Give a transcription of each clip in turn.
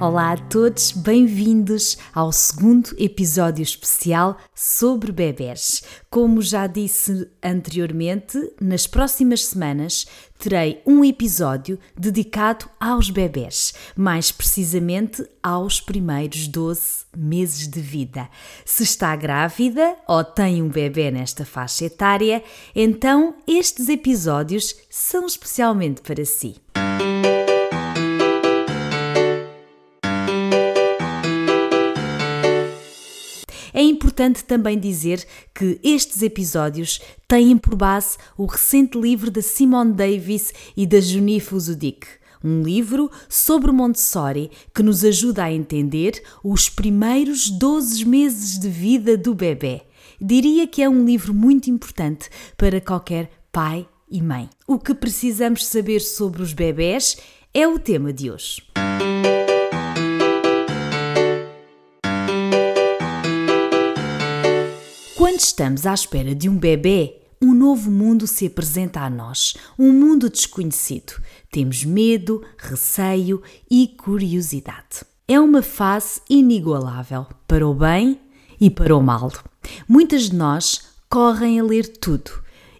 Olá a todos, bem-vindos ao segundo episódio especial sobre bebés. Como já disse anteriormente, nas próximas semanas terei um episódio dedicado aos bebés, mais precisamente aos primeiros 12 meses de vida. Se está grávida ou tem um bebê nesta faixa etária, então estes episódios são especialmente para si. É importante também dizer que estes episódios têm por base o recente livro da Simone Davis e da Junie Fuzudik, um livro sobre Montessori que nos ajuda a entender os primeiros 12 meses de vida do bebê. Diria que é um livro muito importante para qualquer pai e mãe. O que precisamos saber sobre os bebés é o tema de hoje. Estamos à espera de um bebê, um novo mundo se apresenta a nós, um mundo desconhecido. Temos medo, receio e curiosidade. É uma fase inigualável, para o bem e para o mal. Muitas de nós correm a ler tudo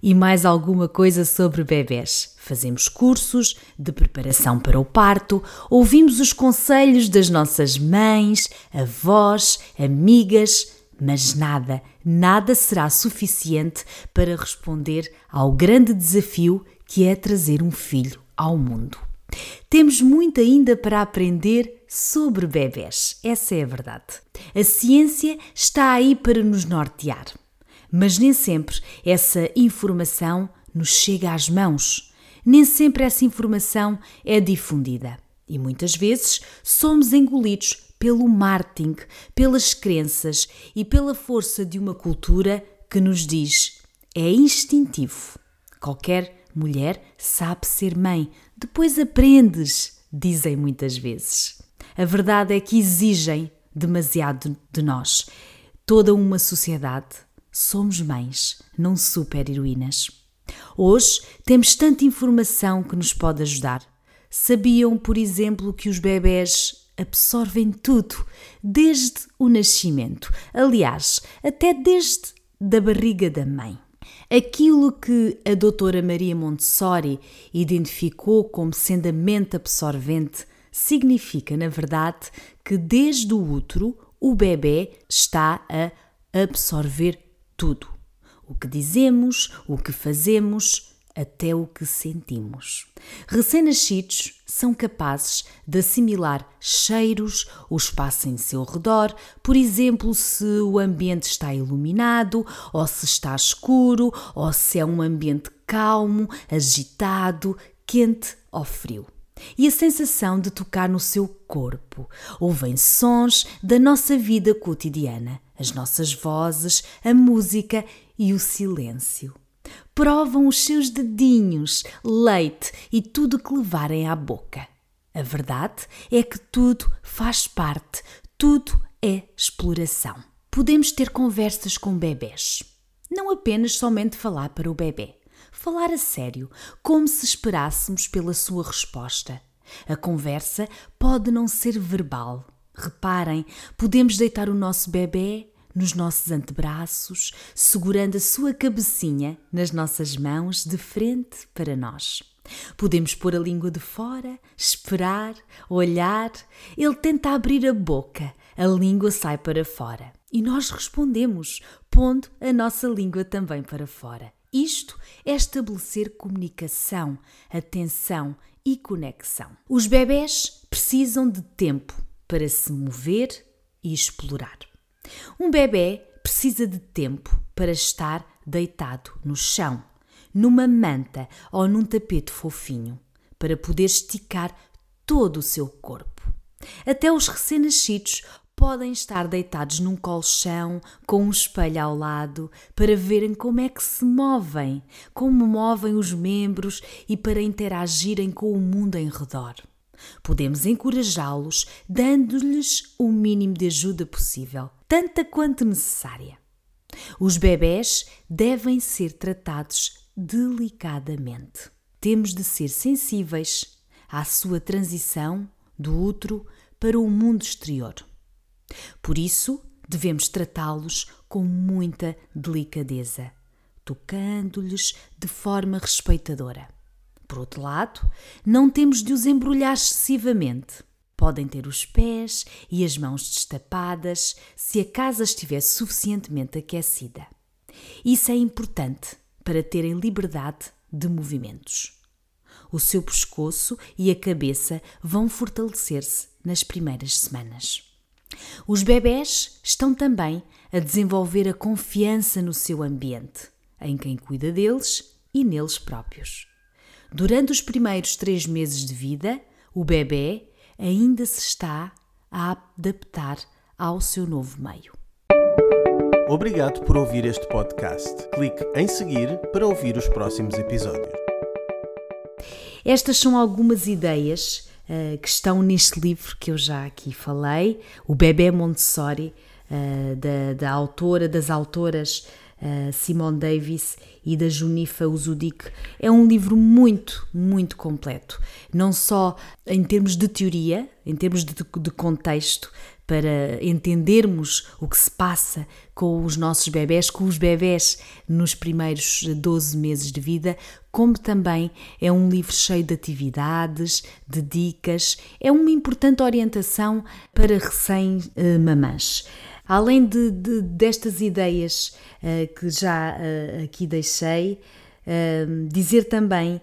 e mais alguma coisa sobre bebés. Fazemos cursos de preparação para o parto, ouvimos os conselhos das nossas mães, avós, amigas mas nada, nada será suficiente para responder ao grande desafio que é trazer um filho ao mundo. Temos muito ainda para aprender sobre bebés, essa é a verdade. A ciência está aí para nos nortear, mas nem sempre essa informação nos chega às mãos, nem sempre essa informação é difundida e muitas vezes somos engolidos pelo marketing, pelas crenças e pela força de uma cultura que nos diz é instintivo. Qualquer mulher sabe ser mãe, depois aprendes, dizem muitas vezes. A verdade é que exigem demasiado de nós. Toda uma sociedade somos mães, não super-heroínas. Hoje temos tanta informação que nos pode ajudar. Sabiam, por exemplo, que os bebés absorvem tudo, desde o nascimento, aliás, até desde da barriga da mãe. Aquilo que a doutora Maria Montessori identificou como sendo a mente absorvente significa, na verdade, que desde o útero o bebê está a absorver tudo. O que dizemos, o que fazemos, até o que sentimos. Recém-nascidos são capazes de assimilar cheiros, o espaço em seu redor, por exemplo, se o ambiente está iluminado, ou se está escuro, ou se é um ambiente calmo, agitado, quente ou frio. E a sensação de tocar no seu corpo. Ouvem sons da nossa vida cotidiana, as nossas vozes, a música e o silêncio provam os seus dedinhos, leite e tudo que levarem à boca. A verdade é que tudo faz parte, tudo é exploração. Podemos ter conversas com bebés. Não apenas somente falar para o bebê. Falar a sério, como se esperássemos pela sua resposta. A conversa pode não ser verbal. Reparem, podemos deitar o nosso bebê nos nossos antebraços, segurando a sua cabecinha nas nossas mãos de frente para nós. Podemos pôr a língua de fora, esperar, olhar. Ele tenta abrir a boca, a língua sai para fora. E nós respondemos, pondo a nossa língua também para fora. Isto é estabelecer comunicação, atenção e conexão. Os bebés precisam de tempo para se mover e explorar. Um bebê precisa de tempo para estar deitado no chão, numa manta ou num tapete fofinho, para poder esticar todo o seu corpo. Até os recém-nascidos podem estar deitados num colchão com um espelho ao lado para verem como é que se movem, como movem os membros e para interagirem com o mundo em redor. Podemos encorajá-los dando-lhes o mínimo de ajuda possível, tanta quanto necessária. Os bebés devem ser tratados delicadamente. Temos de ser sensíveis à sua transição do útero para o mundo exterior. Por isso, devemos tratá-los com muita delicadeza, tocando-lhes de forma respeitadora. Por outro lado, não temos de os embrulhar excessivamente. Podem ter os pés e as mãos destapadas se a casa estiver suficientemente aquecida. Isso é importante para terem liberdade de movimentos. O seu pescoço e a cabeça vão fortalecer-se nas primeiras semanas. Os bebés estão também a desenvolver a confiança no seu ambiente, em quem cuida deles e neles próprios. Durante os primeiros três meses de vida, o bebê ainda se está a adaptar ao seu novo meio. Obrigado por ouvir este podcast. Clique em seguir para ouvir os próximos episódios. Estas são algumas ideias uh, que estão neste livro que eu já aqui falei, O Bebê Montessori, uh, da, da autora, das autoras uh, Simone Davis e da Junifa Uzudik. É um livro muito, muito completo. Não só em termos de teoria, em termos de, de contexto, para entendermos o que se passa com os nossos bebés, com os bebés nos primeiros 12 meses de vida, como também é um livro cheio de atividades, de dicas, é uma importante orientação para recém-mamãs. Além de, de, destas ideias uh, que já uh, aqui deixei, uh, dizer também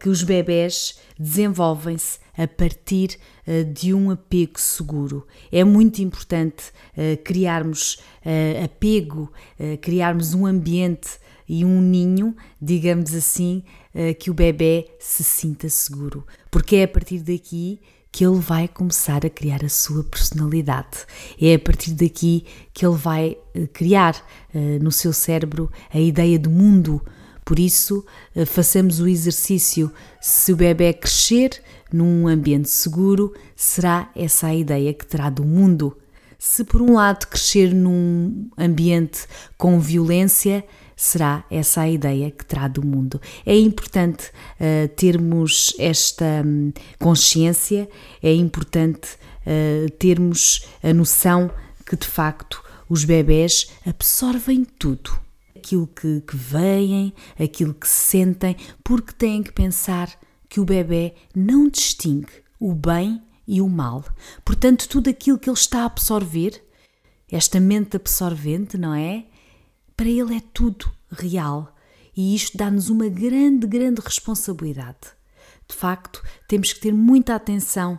que os bebés desenvolvem-se a partir de um apego seguro. É muito importante criarmos apego, criarmos um ambiente e um ninho, digamos assim, que o bebê se sinta seguro, porque é a partir daqui que ele vai começar a criar a sua personalidade. É a partir daqui que ele vai eh, criar uh, no seu cérebro a ideia do mundo. Por isso, uh, façamos o exercício. Se o bebê crescer num ambiente seguro, será essa a ideia que terá do mundo. Se por um lado crescer num ambiente com violência, será essa a ideia que terá do mundo. É importante uh, termos esta um, consciência, é importante uh, termos a noção que de facto os bebés absorvem tudo. Aquilo que, que veem, aquilo que sentem, porque têm que pensar que o bebê não distingue o bem e o mal. Portanto, tudo aquilo que ele está a absorver, esta mente absorvente, não é? Para ele é tudo real e isto dá-nos uma grande, grande responsabilidade. De facto, temos que ter muita atenção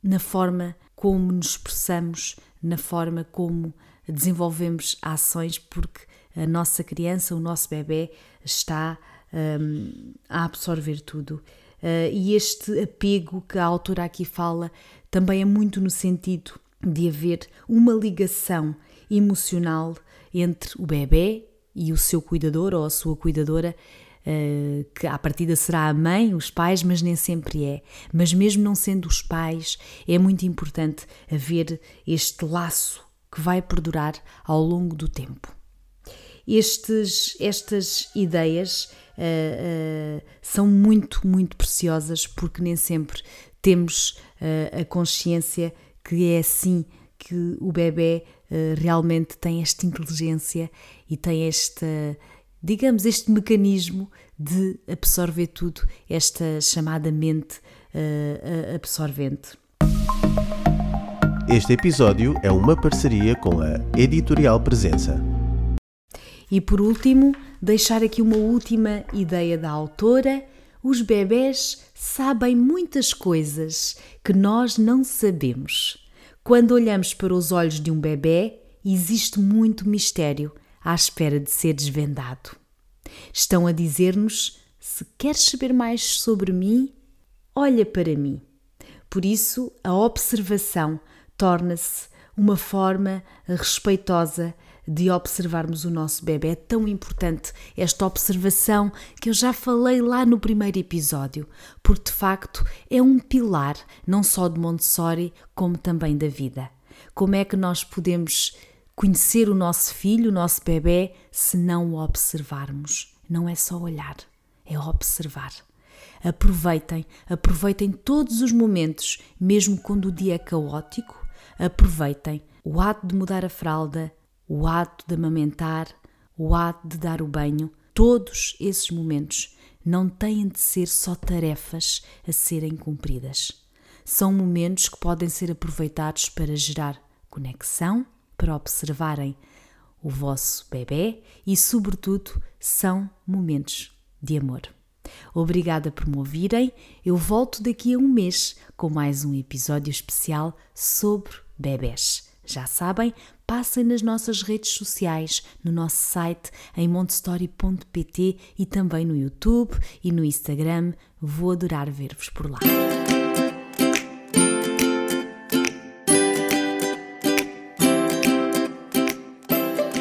na forma como nos expressamos, na forma como desenvolvemos ações, porque a nossa criança, o nosso bebê, está um, a absorver tudo. Uh, e este apego que a autora aqui fala também é muito no sentido de haver uma ligação emocional entre o bebê e o seu cuidador ou a sua cuidadora, uh, que à partida será a mãe, os pais, mas nem sempre é. Mas mesmo não sendo os pais, é muito importante haver este laço que vai perdurar ao longo do tempo. Estes, estas ideias uh, uh, são muito, muito preciosas porque nem sempre temos a consciência que é assim que o bebê uh, realmente tem esta inteligência e tem esta, digamos, este mecanismo de absorver tudo, esta chamada mente uh, absorvente. Este episódio é uma parceria com a Editorial Presença. E por último, deixar aqui uma última ideia da autora. Os bebés sabem muitas coisas que nós não sabemos. Quando olhamos para os olhos de um bebê, existe muito mistério à espera de ser desvendado. Estão a dizer-nos: se queres saber mais sobre mim, olha para mim. Por isso, a observação torna-se uma forma respeitosa de observarmos o nosso bebê. É tão importante esta observação que eu já falei lá no primeiro episódio, porque de facto é um pilar não só de Montessori, como também da vida. Como é que nós podemos conhecer o nosso filho, o nosso bebê, se não o observarmos? Não é só olhar, é observar. Aproveitem, aproveitem todos os momentos, mesmo quando o dia é caótico, aproveitem o ato de mudar a fralda, o ato de amamentar, o ato de dar o banho, todos esses momentos não têm de ser só tarefas a serem cumpridas. São momentos que podem ser aproveitados para gerar conexão, para observarem o vosso bebê e, sobretudo, são momentos de amor. Obrigada por me ouvirem. Eu volto daqui a um mês com mais um episódio especial sobre bebés. Já sabem, passem nas nossas redes sociais, no nosso site em montestory.pt e também no YouTube e no Instagram. Vou adorar ver-vos por lá.